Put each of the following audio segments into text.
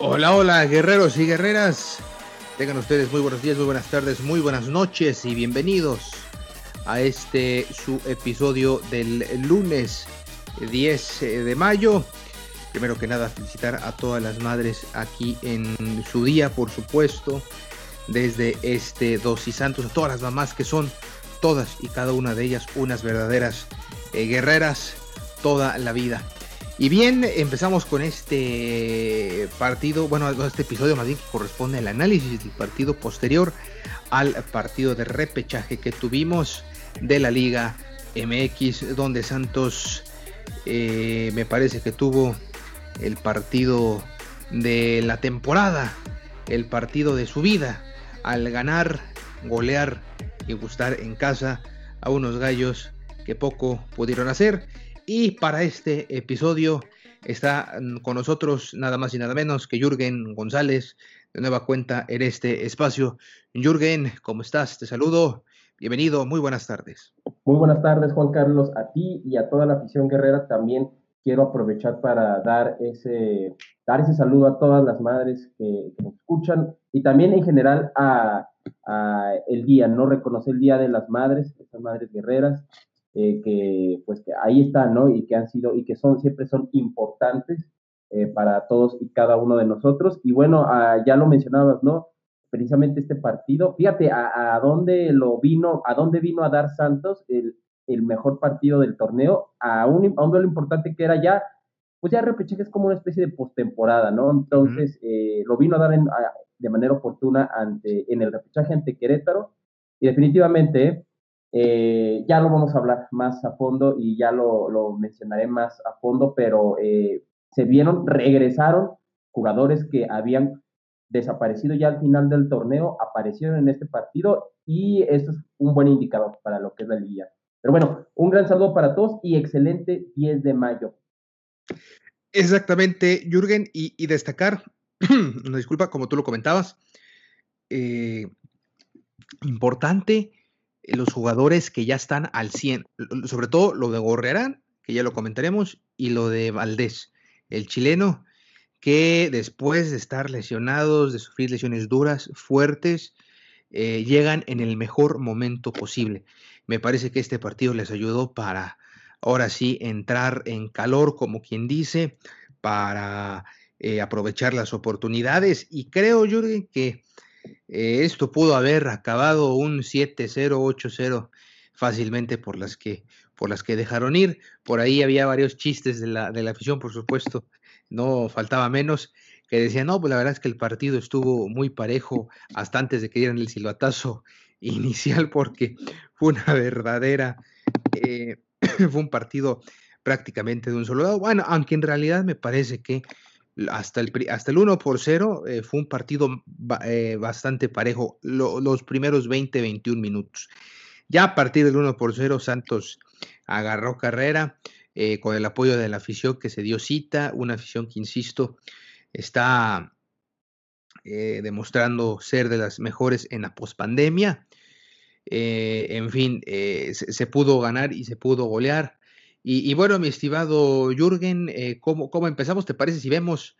Hola, hola, guerreros y guerreras. Tengan ustedes muy buenos días, muy buenas tardes, muy buenas noches y bienvenidos a este su episodio del lunes 10 de mayo. Primero que nada, felicitar a todas las madres aquí en su día, por supuesto, desde este dos y santos, a todas las mamás que son todas y cada una de ellas unas verdaderas eh, guerreras toda la vida. Y bien, empezamos con este partido, bueno, este episodio más bien que corresponde al análisis del partido posterior al partido de repechaje que tuvimos de la Liga MX, donde Santos eh, me parece que tuvo el partido de la temporada, el partido de su vida, al ganar, golear y gustar en casa a unos gallos que poco pudieron hacer y para este episodio está mm, con nosotros nada más y nada menos que Jürgen González, de nueva cuenta en este espacio. Jürgen, ¿cómo estás? Te saludo. Bienvenido, muy buenas tardes. Muy buenas tardes, Juan Carlos, a ti y a toda la afición guerrera. También quiero aprovechar para dar ese, dar ese saludo a todas las madres que, nos escuchan y también en general a, a, el día, no reconocer el Día de las Madres, estas madres guerreras, eh, que pues que ahí están, ¿no? Y que han sido, y que son, siempre son importantes eh, para todos y cada uno de nosotros. Y bueno, ah, ya lo mencionabas, ¿no? Precisamente este partido, fíjate a, a, dónde lo vino, a dónde vino a dar Santos el, el mejor partido del torneo, a un, a un duelo importante que era ya, pues ya repechaje es como una especie de postemporada, ¿no? Entonces, eh, lo vino a dar en, a, de manera oportuna ante, en el repechaje ante Querétaro, y definitivamente eh, ya lo vamos a hablar más a fondo y ya lo, mencionaré más a fondo, pero eh, se vieron, regresaron jugadores que habían desaparecido ya al final del torneo, aparecieron en este partido y eso es un buen indicador para lo que es la liga. Pero bueno, un gran saludo para todos y excelente 10 de mayo. Exactamente, Jürgen, y, y destacar, una disculpa, como tú lo comentabas, eh, importante los jugadores que ya están al 100, sobre todo lo de Gorrerán, que ya lo comentaremos, y lo de Valdés, el chileno, que después de estar lesionados, de sufrir lesiones duras, fuertes, eh, llegan en el mejor momento posible. Me parece que este partido les ayudó para ahora sí entrar en calor, como quien dice, para eh, aprovechar las oportunidades. Y creo, Jürgen, que eh, esto pudo haber acabado un 7-0, 8-0 fácilmente por las que por las que dejaron ir. Por ahí había varios chistes de la, de la afición, por supuesto, no faltaba menos, que decían, no, pues la verdad es que el partido estuvo muy parejo hasta antes de que dieran el silbatazo inicial, porque fue una verdadera, eh, fue un partido prácticamente de un solo lado. Bueno, aunque en realidad me parece que hasta el, hasta el 1 por 0 eh, fue un partido eh, bastante parejo lo, los primeros 20, 21 minutos. Ya a partir del 1 por 0 Santos agarró carrera eh, con el apoyo de la afición que se dio cita, una afición que, insisto, está demostrando ser de las mejores en la pospandemia. en fin, se pudo ganar y se pudo golear. Y, y, bueno, mi estimado Jürgen, eh, ¿cómo, ¿cómo, empezamos? ¿Te parece si vemos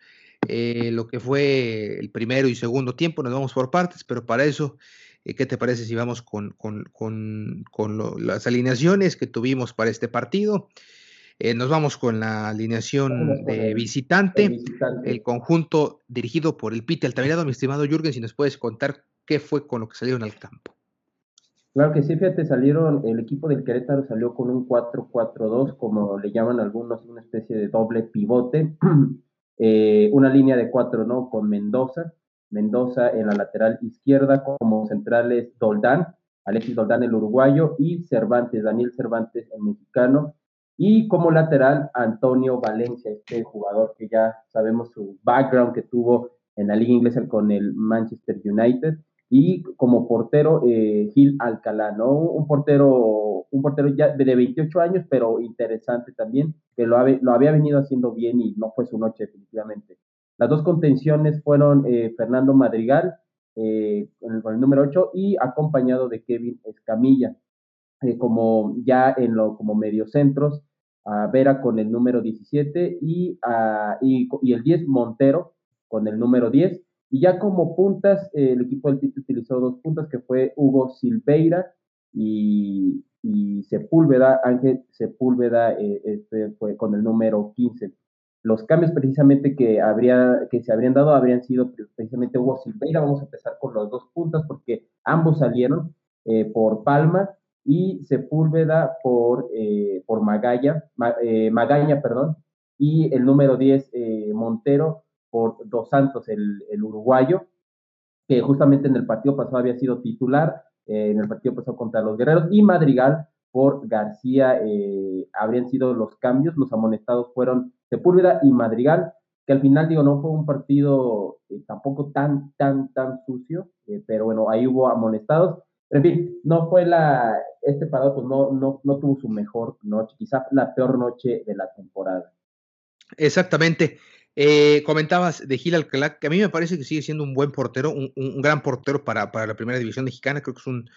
eh, lo que fue el primero y segundo tiempo. Nos vamos por partes, pero para eso, eh, ¿qué te parece si vamos con, las alineaciones que tuvimos para este partido? Eh, nos vamos con la alineación de visitante, el, conjunto dirigido por el Pite Altamirado, mi estimado Jürgen, si nos puedes contar qué fue con lo que salieron al campo. Claro que sí, fíjate, salieron, el equipo del Querétaro salió con un 4-4-2, como le llaman algunos, una especie de doble pivote, eh, una línea de cuatro, ¿no? Con Mendoza, Mendoza en la lateral izquierda, como centrales Doldán, Alexis Doldán el uruguayo, y Cervantes, Daniel Cervantes el mexicano, y como lateral Antonio Valencia, este jugador que ya sabemos su background que tuvo en la liga inglesa con el Manchester United, y como portero eh, Gil Alcalá, ¿no? Un portero, un portero ya de 28 años, pero interesante también, que lo, lo había venido haciendo bien y no fue su noche definitivamente. Las dos contenciones fueron eh, Fernando Madrigal eh, con, el, número 8 y acompañado de Kevin Escamilla, como ya en lo como mediocentros, a Vera con el número 17 y, y, y el 10 Montero con el número 10 y ya como puntas, eh, el equipo del Tite utilizó dos puntas, que fue Hugo Silveira y, Sepúlveda, Ángel Sepúlveda, eh, este fue con el número 15. Los cambios precisamente que, habría, que se habrían dado habrían sido precisamente Hugo Silveira, vamos a empezar con los dos puntas porque ambos salieron eh, por Palma y Sepúlveda por, por Magalla, Magaña, perdón, y el número 10 Montero por Dos Santos, el, uruguayo, que justamente en el partido pasado había sido titular, eh, en el partido pasado contra los Guerreros, y Madrigal por García, eh, habrían sido los cambios, los amonestados fueron Sepúlveda y Madrigal, que al final, digo, no fue un partido eh, tampoco tan, tan, tan sucio, pero bueno, ahí hubo amonestados. En fin, no fue la, este parado pues no, no, no tuvo su mejor noche, quizás la peor noche de la temporada. Exactamente. Eh, comentabas de Gil Alcalá, que a mí me parece que sigue siendo un buen portero, un, gran portero para, la primera división mexicana, creo que es un,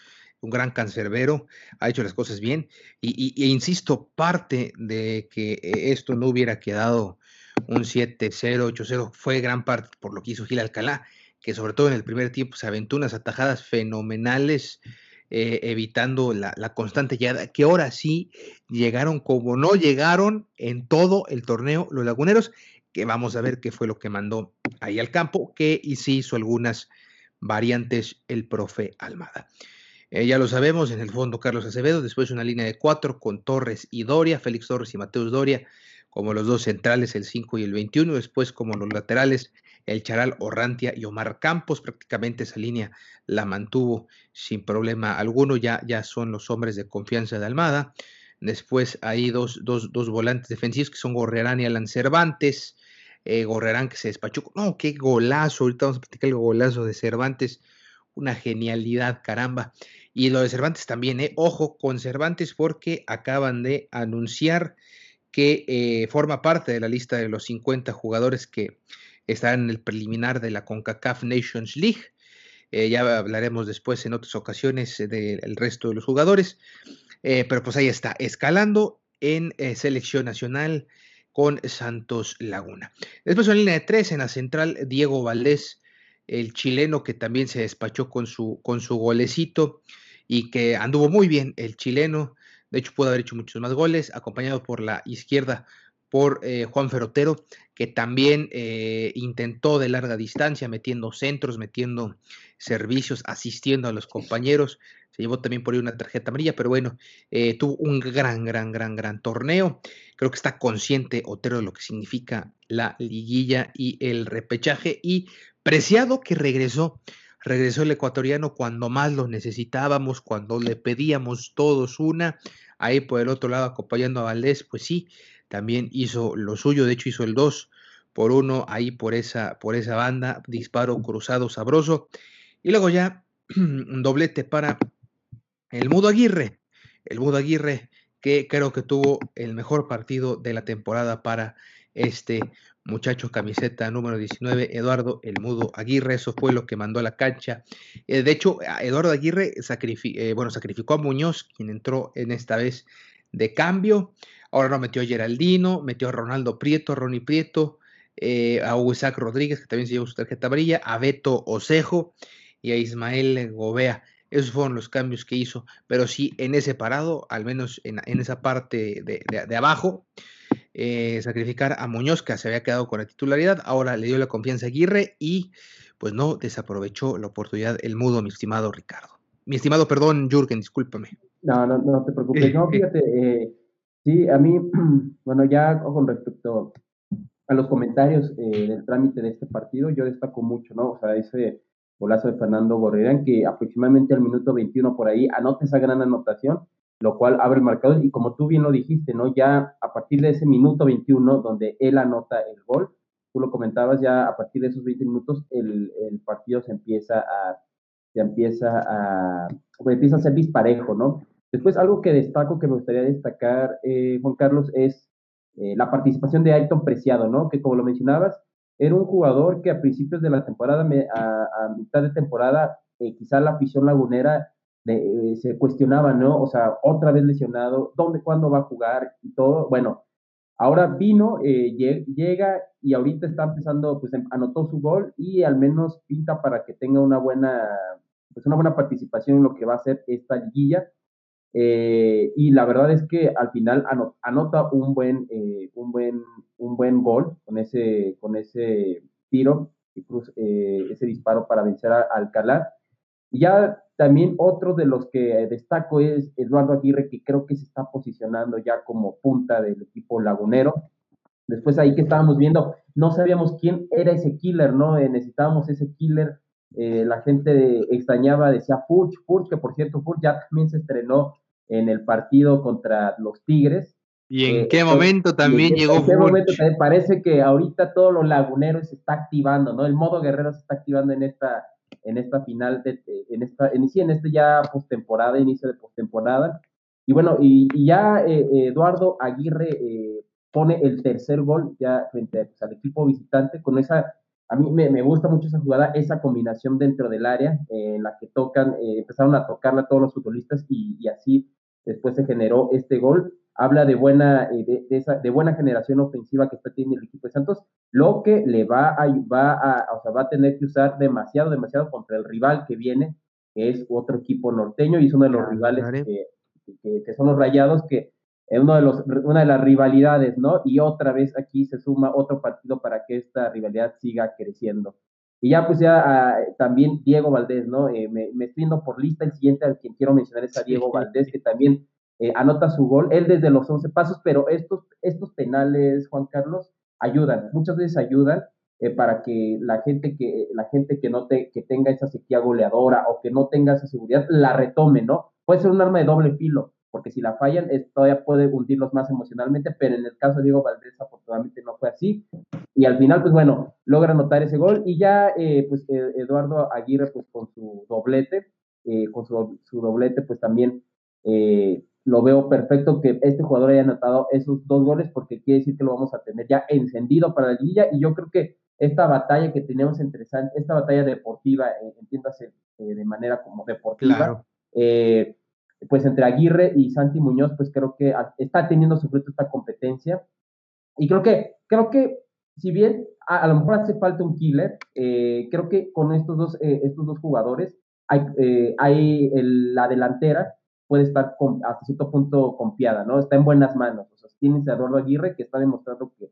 gran cancerbero, ha hecho las cosas bien, y, e insisto, parte de que esto no hubiera quedado un 7-0, 8-0, fue gran parte por lo que hizo Gil Alcalá, que sobre todo en el primer tiempo se aventó unas atajadas fenomenales, eh, evitando la, la, constante llegada, que ahora sí llegaron como no llegaron en todo el torneo los laguneros, que vamos a ver qué fue lo que mandó ahí al campo, que y sí hizo algunas variantes el profe Almada. Eh, ya lo sabemos, en el fondo Carlos Acevedo, después una línea de cuatro con Torres y Doria, Félix Torres y Mateus Doria, como los dos centrales, el 5 y el 21, después como los laterales, el Charal Orrantia y Omar Campos, prácticamente esa línea la mantuvo sin problema alguno, ya, ya son los hombres de confianza de Almada. Después hay dos, dos, dos volantes defensivos que son Gorrerán y Alan Cervantes. Eh, Gorrerán que se despachó. No, qué golazo. Ahorita vamos a platicar el golazo de Cervantes. Una genialidad, caramba. Y lo de Cervantes también, ¿eh? Ojo con Cervantes porque acaban de anunciar que eh, forma parte de la lista de los 50 jugadores que estarán en el preliminar de la CONCACAF Nations League. Eh, ya hablaremos después en otras ocasiones del resto de los jugadores. Pero pues ahí está, escalando en selección nacional con Santos Laguna. Después en línea de tres, en la central, Diego Valdés, el chileno que también se despachó con su, con su golecito y que anduvo muy bien el chileno. De hecho, pudo haber hecho muchos más goles, acompañado por la izquierda por eh, Juan Ferrotero, que también intentó de larga distancia, metiendo centros, metiendo servicios, asistiendo a los compañeros se llevó también por ahí una tarjeta amarilla, pero bueno, eh, tuvo un gran, gran, gran, gran torneo. Creo que está consciente Otero de lo que significa la liguilla y el repechaje. Y preciado que regresó, regresó el ecuatoriano cuando más lo necesitábamos, cuando le pedíamos todos una. Ahí por el otro lado, acompañando a Valdés, pues sí, también hizo lo suyo, de hecho hizo el 2 por uno ahí por esa, por esa banda, disparo cruzado sabroso. Y luego ya un doblete para el Mudo Aguirre, el Mudo Aguirre que creo que tuvo el mejor partido de la temporada para este muchacho camiseta número 19, Eduardo El Mudo Aguirre, eso fue lo que mandó a la cancha. Eh, de hecho, Eduardo Aguirre eh, bueno, sacrificó a Muñoz, quien entró en esta vez de cambio. Ahora no metió a Geraldino, metió a Ronaldo Prieto, Ronnie Prieto, eh, a Isaac Rodríguez, que también se llevó su tarjeta amarilla, a Beto Osejo y a Ismael Gobea. Esos fueron los cambios que hizo, pero sí en ese parado, al menos en, esa parte de, abajo, eh, sacrificar a Muñoz, que se había quedado con la titularidad, ahora le dio la confianza a Aguirre y pues no desaprovechó la oportunidad el mudo, mi estimado Ricardo. Mi estimado, perdón, Jürgen, discúlpame. No, no, no te preocupes. No, fíjate, eh, sí, a mí, bueno, ya con respecto a los comentarios eh, del trámite de este partido, yo destaco mucho, ¿no? O sea, ese golazo de Fernando Gorriarán, que aproximadamente al minuto 21 por ahí anota esa gran anotación, lo cual abre el marcador, y como tú bien lo dijiste, ¿no? Ya a partir de ese minuto 21, donde él anota el gol, tú lo comentabas, ya a partir de esos 20 minutos, el, el partido se empieza a, se empieza a, empieza a ser disparejo, ¿no? Después, algo que destaco, que me gustaría destacar, eh, Juan Carlos, es eh, la participación de Ayrton Preciado, ¿no? Que como lo mencionabas, era un jugador que a principios de la temporada, a, mitad de temporada, eh, quizá la afición lagunera eh, se cuestionaba, ¿no? O sea, otra vez lesionado, ¿dónde, cuándo va a jugar y todo? Bueno, ahora vino, llega y ahorita está empezando, pues em, anotó su gol y al menos pinta para que tenga una buena, pues una buena participación en lo que va a ser esta liguilla. Eh, y la verdad es que al final anota un buen, eh, un buen, un buen gol con ese, con ese tiro, eh, ese disparo para vencer a, Alcalá. Y ya también otro de los que destaco es Eduardo Aguirre, que creo que se está posicionando ya como punta del equipo lagunero. Después ahí que estábamos viendo, no sabíamos quién era ese killer, ¿no? necesitábamos ese killer. la gente extrañaba, decía Furch, Furch, que por cierto, Furch ya también se estrenó en el partido contra los Tigres. ¿Y en eh, qué momento también llegó? En qué momento también parece que ahorita todo lo lagunero se está activando, ¿no? El modo guerrero se está activando en esta, en esta final, de, en esta, en, sí, en este ya postemporada, inicio de postemporada. Y bueno, y, ya eh, Eduardo Aguirre eh, pone el tercer gol ya frente pues, al equipo visitante con esa a mí me, gusta mucho esa jugada, esa combinación dentro del área en la que tocan, empezaron a tocarla todos los futbolistas y, y, así después se generó este gol. Habla de buena, eh, de, esa, de buena generación ofensiva que está teniendo el equipo de Santos, lo que le va a, va a, o sea, va a tener que usar demasiado, demasiado contra el rival que viene, que es otro equipo norteño y es uno de los rivales que, que, son los rayados, que es uno de los, una de las rivalidades, ¿no? Y otra vez aquí se suma otro partido para que esta rivalidad siga creciendo. Y ya pues ya ah, también Diego Valdés, ¿no? Eh, me, estoy yendo por lista, el siguiente al quien quiero mencionar es a Diego Valdés, que también eh, anota su gol, él desde los 11 pasos, pero estos, estos penales, Juan Carlos, ayudan, muchas veces ayudan eh, para que la gente que, la gente que no te, que tenga esa sequía goleadora o que no tenga esa seguridad, la retome, ¿no? Puede ser un arma de doble filo, porque si la fallan, todavía puede hundirlos más emocionalmente, pero en el caso de Diego Valdés, afortunadamente no fue así. Y al final, pues bueno, logra anotar ese gol y ya, eh, pues eh, Eduardo Aguirre, pues con su doblete, eh, con su, doblete, pues también lo veo perfecto que este jugador haya anotado esos dos goles porque quiere decir que lo vamos a tener ya encendido para la liguilla y yo creo que esta batalla que tenemos entre esta batalla deportiva, entiéndase de manera como deportiva, pues entre Aguirre y Santi Muñoz, pues creo que está teniendo su fruto esta competencia. Y creo que, creo que si bien a, lo mejor hace falta un killer, eh, creo que con estos dos, eh, estos dos jugadores hay, eh, hay la delantera puede estar hasta cierto punto confiada, ¿no? Está en buenas manos. O sea, tienes a Eduardo Aguirre que está demostrando que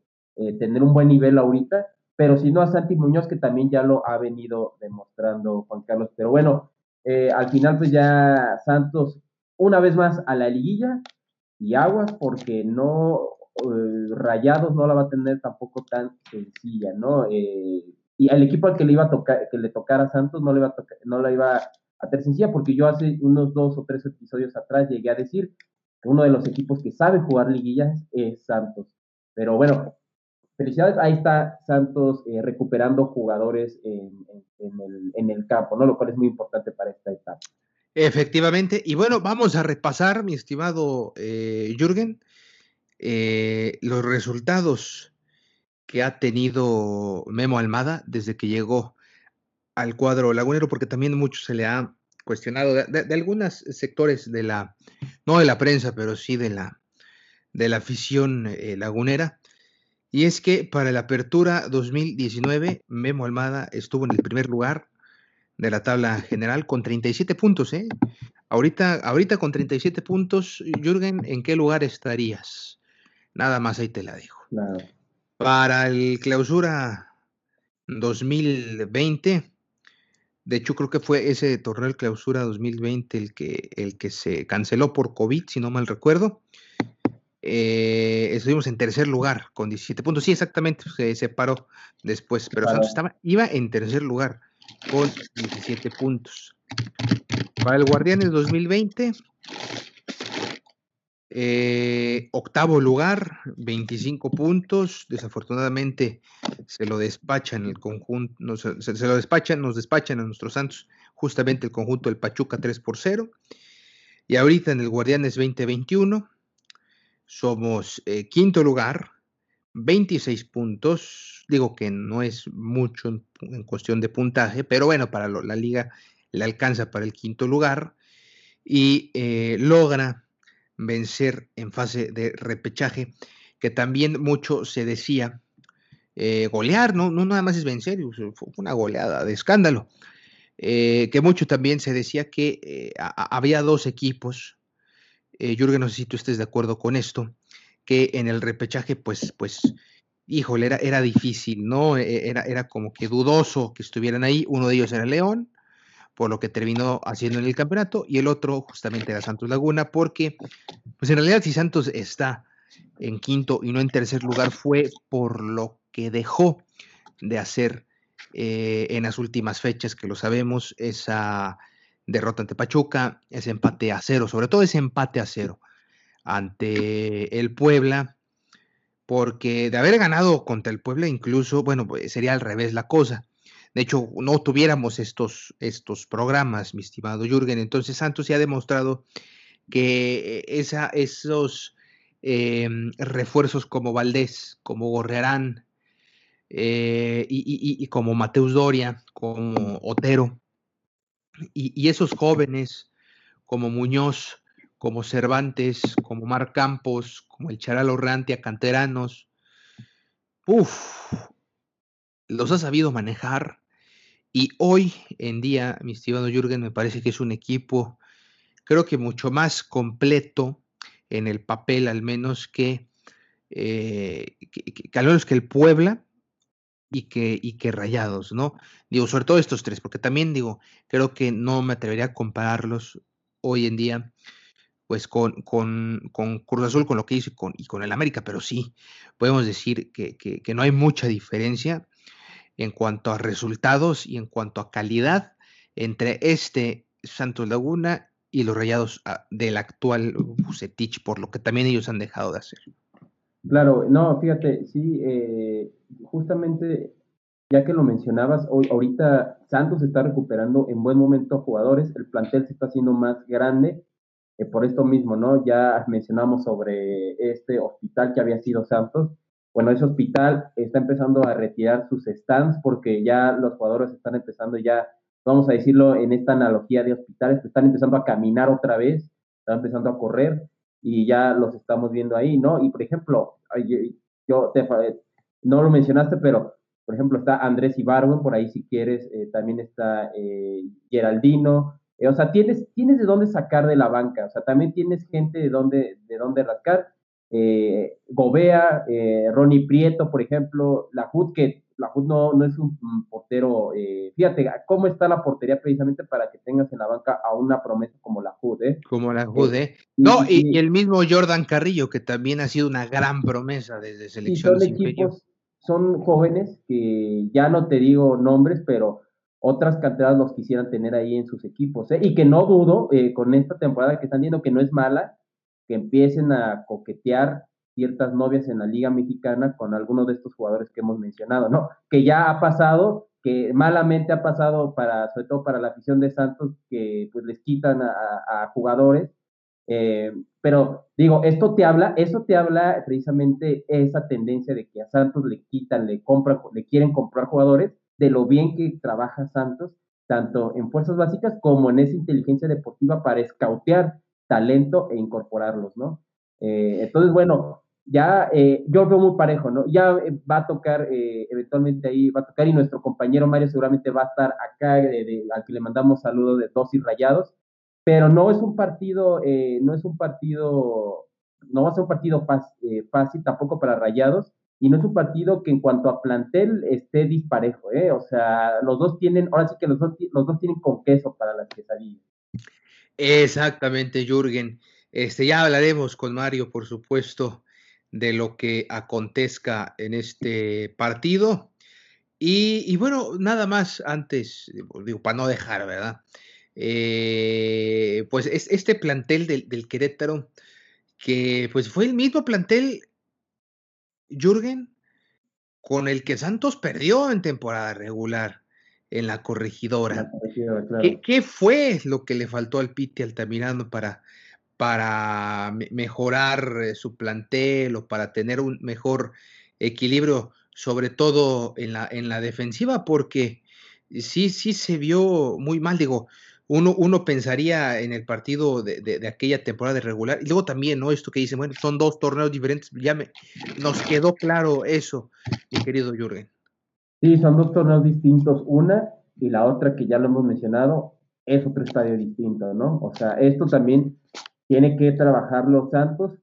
tener un buen nivel ahorita, pero si no a Santi Muñoz que también ya lo ha venido demostrando Juan Carlos. Pero bueno, al final pues ya Santos una vez más a la liguilla y aguas porque no, eh, Rayados no la va a tener tampoco tan sencilla, ¿no? Eh, y al equipo al que le iba a tocar, que le tocara Santos no le iba a tocar, no la iba a tener sencilla porque yo hace unos dos o tres episodios atrás llegué a decir que uno de los equipos que sabe jugar liguillas es Santos. Pero bueno, felicidades, ahí está Santos eh, recuperando jugadores en el campo, ¿no? Lo cual es muy importante para esta etapa. Efectivamente. Y bueno, vamos a repasar, mi estimado eh, Jürgen, eh, los resultados que ha tenido Memo Almada desde que llegó al cuadro lagunero, porque también mucho se le ha cuestionado de, algunos sectores de la, no de la prensa, pero sí de la, de la afición eh, lagunera, Y es que para la apertura 2019, Memo Almada estuvo en el primer lugar de la tabla general con 37 puntos. ¿eh? Ahorita, ahorita con 37 puntos, Jürgen, ¿en qué lugar estarías? Nada más ahí te la dejo. Para el clausura 2020, de hecho creo que fue ese torneo de clausura 2020 el que, el que se canceló por COVID, si no mal recuerdo. Eh, estuvimos en tercer lugar con 17 puntos. Sí, exactamente, se separó después, pero Santos estaba, iba en tercer lugar con 17 puntos. Para el Guardianes 2020, eh, octavo lugar, 25 puntos. Desafortunadamente se lo despachan el conjunto, se, se, lo despachan, nos despachan a nuestros Santos, justamente el conjunto del Pachuca 3 por 0. Y ahorita en el Guardianes 2021 somos eh, quinto lugar, 26 puntos. Digo que no es mucho en, cuestión de puntaje, pero bueno, para la liga le alcanza para el quinto lugar y eh, logra vencer en fase de repechaje, que también mucho se decía eh, golear, ¿no? no nada más es vencer, fue una goleada de escándalo. que mucho también se decía que había dos equipos eh, Jürgen, no sé si tú estés de acuerdo con esto, que en el repechaje, pues, pues, híjole, era, era difícil, ¿no? E, era, era como que dudoso que estuvieran ahí. Uno de ellos era León, por lo que terminó haciendo en el campeonato, y el otro justamente era Santos Laguna, porque, pues en realidad, si Santos está en quinto y no en tercer lugar, fue por lo que dejó de hacer eh, en las últimas fechas, que lo sabemos, esa derrota ante Pachuca, ese empate a cero, sobre todo ese empate a cero ante el Puebla, porque de haber ganado contra el Puebla incluso, bueno, pues sería al revés la cosa. De hecho, no tuviéramos estos, estos programas, mi estimado Jürgen. Entonces Santos ya ha demostrado que esa, esos em, refuerzos como Valdés, como Gorrearán eh, y, y, como Mateus Doria, como Otero, y, esos jóvenes como Muñoz, como Cervantes, como Mar Campos, como el Charal Orrantia, canteranos, uff, los ha sabido manejar. Y hoy en día, mi estimado Jürgen, me parece que es un equipo, creo que mucho más completo en el papel, al menos que, eh, que que el Puebla, y que, y que Rayados, ¿no? Digo, sobre todo estos tres, porque también digo, creo que no me atrevería a compararlos hoy en día, pues con, con, con Cruz Azul, con lo que hizo y con, y con el América, pero sí, podemos decir que, que, no hay mucha diferencia en cuanto a resultados y en cuanto a calidad entre este Santos Laguna y los Rayados ah, del actual Bucetich, por lo que también ellos han dejado de hacer. Claro, no, fíjate, sí, eh, justamente ya que lo mencionabas, hoy, ahorita Santos está recuperando en buen momento jugadores, el plantel se está haciendo más grande, eh, por esto mismo, ¿no? Ya mencionamos sobre este hospital que había sido Santos. Bueno, ese hospital está empezando a retirar sus stands porque ya los jugadores están empezando ya, vamos a decirlo en esta analogía de hospitales, están empezando a caminar otra vez, están empezando a correr y ya los estamos viendo ahí, ¿no? Y por ejemplo, yo te, no lo mencionaste, pero por ejemplo está Andrés Ibarwen, por ahí si quieres, eh, también está eh, Geraldino, eh, o sea, tienes, tienes de dónde sacar de la banca, o sea, también tienes gente de dónde, de dónde rascar. Gobea, Ronnie Prieto, por ejemplo, la HUD, que la HUD no, no es un, portero, fíjate cómo está la portería precisamente para que tengas en la banca a una promesa como la HUD, ¿eh? Como la HUD, ¿eh? No, y, el mismo Jordan Carrillo, que también ha sido una gran promesa desde selección. son equipos, son jóvenes que ya no te digo nombres, pero otras canteras los quisieran tener ahí en sus equipos. ¿eh? Y que no dudo, eh, con esta temporada que están viendo que no es mala, que empiecen a coquetear ciertas novias en la Liga Mexicana con algunos de estos jugadores que hemos mencionado, ¿no? Que ya ha pasado, que malamente ha pasado para, sobre todo para la afición de Santos, que pues les quitan a jugadores eh, pero digo, esto te habla, eso te habla precisamente esa tendencia de que a Santos le quitan, le compran, le quieren comprar jugadores, de lo bien que trabaja Santos, tanto en fuerzas básicas como en esa inteligencia deportiva para escautear talento e incorporarlos, ¿no? Eh, entonces, bueno, ya eh, yo veo muy parejo, ¿no? Ya eh, va a tocar, eh, eventualmente ahí va a tocar y nuestro compañero Mario seguramente va a estar acá, de, al que le mandamos saludos de dos y rayados, pero no es un partido, no es un partido, no va a ser un partido fácil tampoco para rayados y no es un partido que en cuanto a plantel esté disparejo, ¿eh? O sea, los dos tienen, ahora sí que los dos, los dos tienen con queso para las quesadillas. Exactamente, Jürgen. Este, ya hablaremos con Mario, por supuesto, de lo que acontezca en este partido. Y, bueno, nada más antes, digo, para no dejar, ¿verdad? Eh, pues es, este plantel del, del, Querétaro, que pues fue el mismo plantel, Jürgen, con el que Santos perdió en temporada regular en la corregidora. ¿Qué, fue lo que le faltó al Piti Altamirano para para mejorar eh, su plantel o para tener un mejor equilibrio, sobre todo en la, en la defensiva, porque sí, sí se vio muy mal, digo, uno, uno pensaría en el partido de, aquella temporada regular, y luego también, ¿no? Esto que dicen, bueno, son dos torneos diferentes, ya me, nos quedó claro eso, mi querido Jürgen. Sí, son dos torneos distintos, una y la otra que ya lo hemos mencionado, es otro estadio distinto, ¿no? O sea, esto también tiene que trabajar los Santos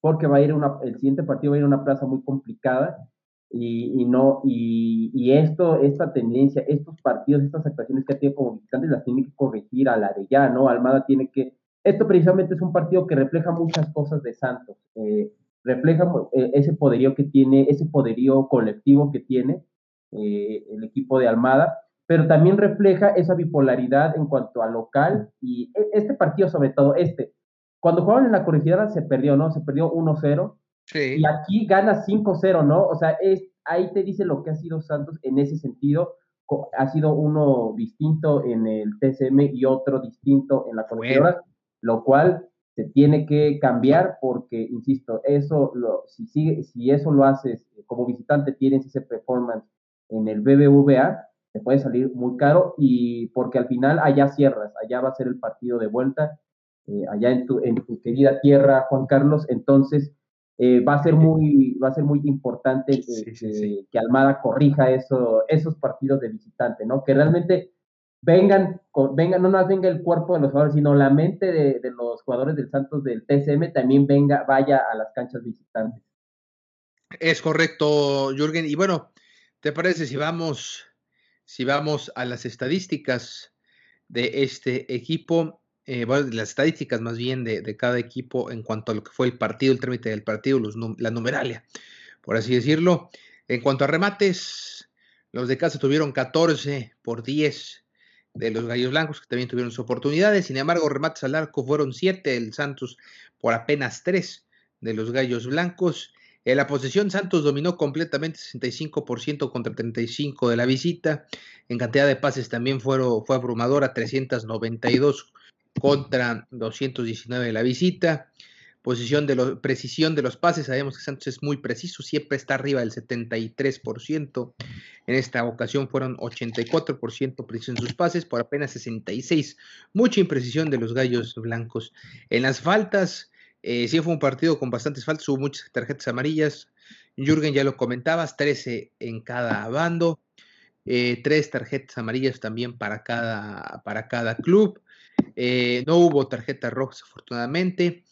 porque va a ir una, el siguiente partido va a ir a una plaza muy complicada y, no, y, esto, esta tendencia, estos partidos, estas actuaciones que tiene como visitantes las tiene que corregir a la de ya, ¿no? Almada tiene que, esto precisamente es un partido que refleja muchas cosas de Santos, eh, refleja eh, ese poderío que tiene, ese poderío colectivo que tiene eh, el equipo de Almada, pero también refleja esa bipolaridad en cuanto a local y e, este partido sobre todo, este, cuando jugaban en la corregidora se perdió, ¿no? Se perdió 1-0 sí. y aquí gana 5-0, ¿no? O sea, es, ahí te dice lo que ha sido Santos en ese sentido, ha sido uno distinto en el TCM y otro distinto en la corregidora, lo cual se tiene que cambiar porque, insisto, eso, lo, si, sigue, si eso lo haces como visitante, tienes ese performance en el BBVA, te puede salir muy caro y porque al final allá cierras, allá va a ser el partido de vuelta, eh, allá en tu, en tu querida tierra, Juan Carlos, entonces eh, va a ser muy, va a ser muy importante que, Almada corrija eso, esos partidos de visitante, ¿no? Que realmente vengan, vengan, no más venga el cuerpo de los jugadores, sino la mente de, de los jugadores del Santos del TSM también venga, vaya a las canchas visitantes. Es correcto, Jürgen. Y bueno, ¿te parece si vamos si vamos a las estadísticas de este equipo, eh, las estadísticas más bien de, cada equipo en cuanto a lo que fue el partido, el trámite del partido, la numeralia, por así decirlo. En cuanto a remates, los de casa tuvieron 14 por 10 de los Gallos Blancos, que también tuvieron sus oportunidades. Sin embargo, remates al arco fueron 7, el Santos por apenas 3 de los Gallos Blancos. En la posesión, Santos dominó completamente 65% contra 35% de la visita. En cantidad de pases también fue, fue abrumadora, 392 contra 219 de la visita. Posición de precisión de los pases, sabemos que Santos es muy preciso, siempre está arriba del 73%. En esta ocasión fueron 84% precisión en sus pases por apenas 66. Mucha imprecisión de los gallos blancos. En las faltas, eh, sí fue un partido con bastantes faltas, hubo muchas tarjetas amarillas. Jürgen ya lo comentabas, 13 en cada bando, eh, tres tarjetas amarillas también para cada, para cada club. Eh, no hubo tarjetas rojas, afortunadamente.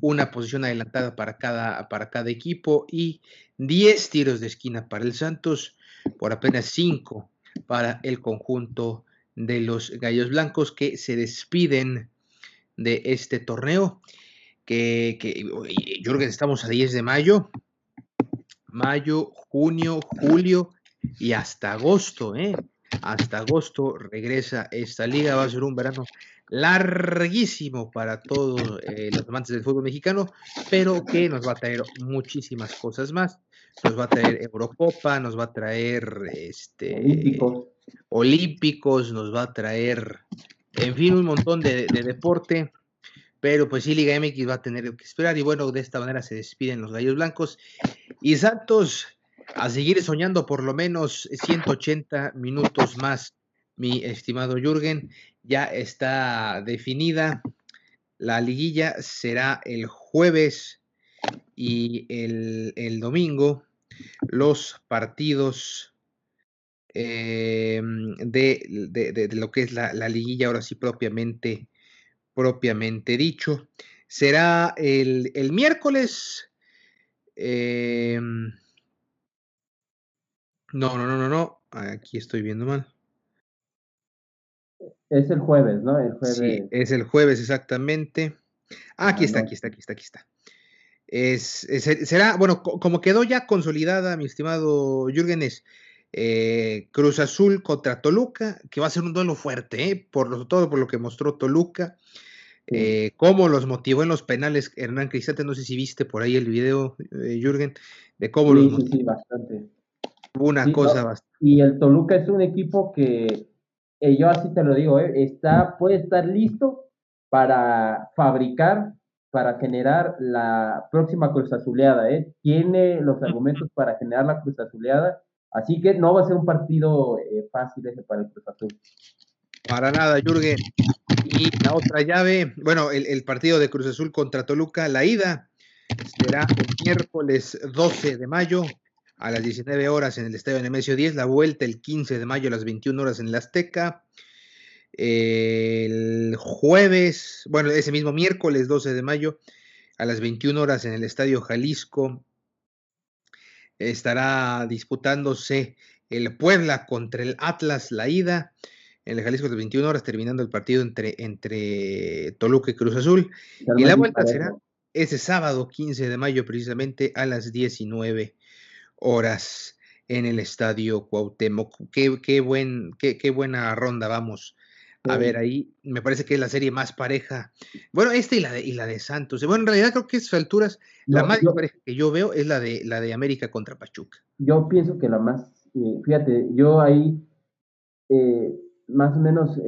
Una posición adelantada para cada, para cada equipo y 10 tiros de esquina para el Santos, por apenas 5 para el conjunto de los Gallos Blancos que se despiden de este torneo que, que estamos a 10 de mayo, mayo, junio, julio y hasta agosto, ¿eh? Hasta agosto regresa esta liga, va a ser un verano larguísimo para todos eh, los amantes del fútbol mexicano, pero que nos va a traer muchísimas cosas más. Nos va a traer Eurocopa, nos va a traer este, olímpicos. olímpicos, nos va a traer, en fin, un montón de, de deporte pero pues sí, Liga MX va a tener que esperar. Y bueno, de esta manera se despiden los Gallos Blancos. Y Santos a seguir soñando por lo menos 180 minutos más, mi estimado Jürgen. Ya está definida. La liguilla será el jueves Y el, domingo, los partidos eh, de, lo que es la, liguilla, ahora sí propiamente, propiamente dicho, será el, miércoles. Eh, no, no, no, no, no. Aquí estoy viendo mal. Es el jueves, ¿no? El jueves. Sí, es el jueves exactamente. Ah, aquí está, aquí está, aquí está, aquí está. Es, será, bueno, como quedó ya consolidada, mi estimado Jürgen, es eh, Cruz Azul contra Toluca, que va a ser un duelo fuerte, ¿eh? por todo por lo que mostró Toluca. Eh, cómo los motivó en los penales Hernán Cristante, no sé si viste por ahí el video, eh, Jürgen, de cómo sí, los motivó. Sí, sí, bastante. Una cosa bastante. Y el Toluca es un equipo que, yo así te lo digo, está, puede estar listo para fabricar para generar la próxima cruz azuleada, ¿eh? Tiene los argumentos para generar la cruz azuleada, así que no va a ser un partido eh, fácil ese para el Cruz Azul. Para nada, Jürgen. Y la otra llave, bueno, el, partido de Cruz Azul contra Toluca, la ida será el miércoles 12 de mayo a las 19 horas en el Estadio Nemesio 10, la vuelta el 15 de mayo a las 21 horas en el Azteca, el jueves, bueno, ese mismo miércoles 12 de mayo a las 21 horas en el Estadio Jalisco estará disputándose el Puebla contra el Atlas la ida. En el Jalisco a las 21 horas terminando el partido entre, entre Toluca y Cruz Azul. Y la vuelta será ese sábado 15 de mayo precisamente a las 19 horas en el Estadio Cuauhtémoc. Qué, qué, buen, qué, qué buena ronda vamos a ver, ahí me parece que es la serie más pareja. Bueno, esta y la de, y la de Santos. Bueno, en realidad creo que es alturas la más pareja que yo veo es la de la de América contra Pachuca. Yo pienso que la más, eh, fíjate, yo ahí eh, más o menos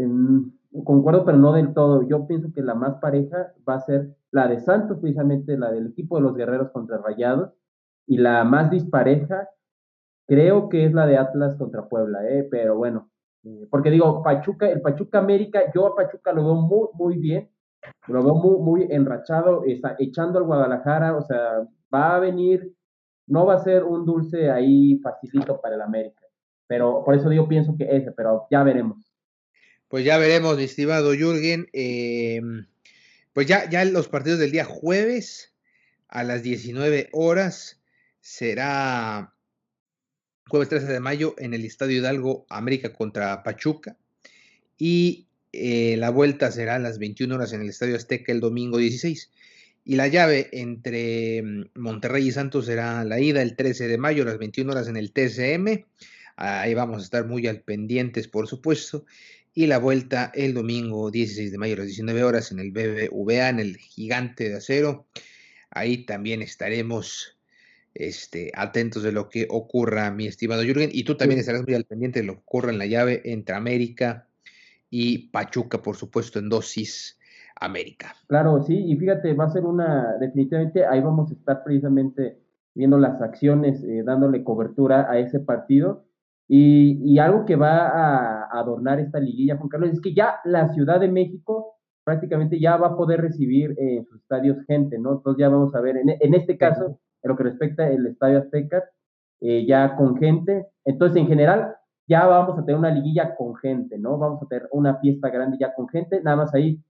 concuerdo, pero no del todo. Yo pienso que la más pareja va a ser la de Santos, precisamente la del equipo de los guerreros contra Rayados, y la más dispareja creo que es la de Atlas contra Puebla, eh, pero bueno, eh, porque digo, Pachuca, el Pachuca América, yo a Pachuca lo veo muy, muy bien, lo veo muy, muy enrachado, está echando al Guadalajara, o sea, va a venir, no va a ser un dulce ahí facilito para el América, pero por eso digo, pienso que ese, pero ya veremos. Pues ya veremos, mi estimado Jürgen. Em, pues ya, ya los partidos del día jueves a las 19 horas será jueves 13 de mayo en el Estadio Hidalgo, América contra Pachuca. Y eh, la vuelta será a las 21 horas en el Estadio Azteca el domingo 16. Y la llave entre mm, Monterrey y Santos será la ida el 13 de mayo a las 21 horas en el TCM. Ahí vamos a estar muy al pendientes, por supuesto. Y la vuelta el domingo 16 de mayo a las 19 horas en el BBVA, en el Gigante de Acero. Ahí también estaremos este, atentos de lo que ocurra, mi estimado Jürgen, y tú también estarás muy al pendiente de lo que ocurra en la llave entre América y Pachuca, por supuesto, en dosis América. Claro, sí, y fíjate, va a ser una, definitivamente ahí vamos a estar precisamente viendo las acciones, eh, dándole cobertura a ese partido. Y, algo que va a adornar esta liguilla, Juan Carlos, es que ya la Ciudad de México prácticamente ya va a poder recibir en sus estadios gente, ¿no? Entonces ya vamos a ver, en, en este caso, en lo que respecta al Estadio Azteca, eh, ya con gente. Entonces, en general, ya vamos a tener una liguilla con gente, ¿no? Vamos a tener una fiesta grande ya con gente, nada más ahí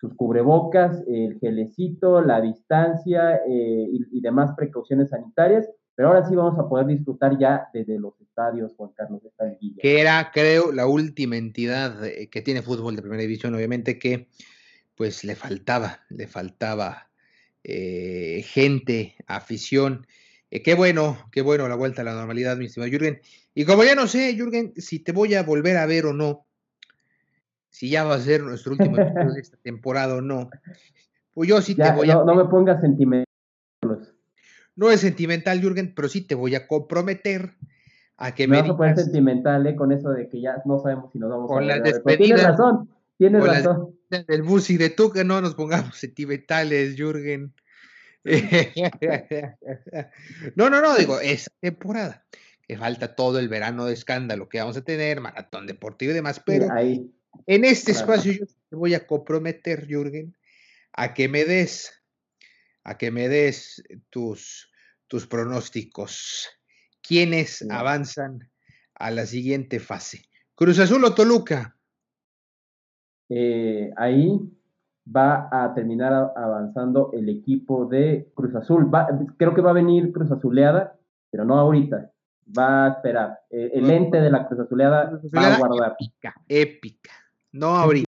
sus cubrebocas, el gelecito, la distancia eh, y, demás precauciones sanitarias, pero ahora sí vamos a poder disfrutar ya desde los estadios, Juan Carlos, de esta liguilla. Que era, creo, la última entidad eh, que tiene fútbol de primera división, obviamente, que pues le faltaba, le faltaba eh, gente, afición. Eh, qué bueno, qué bueno la vuelta a la normalidad, mi estimado Jürgen. Y como ya no sé, Jürgen, si te voy a volver a ver o no, si ya va a ser nuestro último episodio de esta temporada o no, pues yo sí te voy a. No me pongas sentimental. No es sentimental, Jürgen, pero sí te voy a comprometer a que me. A poner sentimental, ¿eh? Con eso de que ya no sabemos si nos vamos con a ver. Tienes razón, tienes razón del bus y de tú que no nos pongamos sentimentales, Jürgen. no, no, no, digo, es temporada. Que falta todo el verano de escándalo que vamos a tener, maratón deportivo y demás, pero en este espacio yo te voy a comprometer, Jürgen, a que me des a que me des tus, tus pronósticos. ¿Quiénes avanzan a la siguiente fase? Cruz Azul o Toluca. Eh, ahí va a terminar avanzando el equipo de Cruz Azul. creo que va a venir Cruz Azuleada, pero no ahorita. Va a esperar. Eh, el ente de la Cruz Azuleada va a guardar. Épica, épica. No ahorita.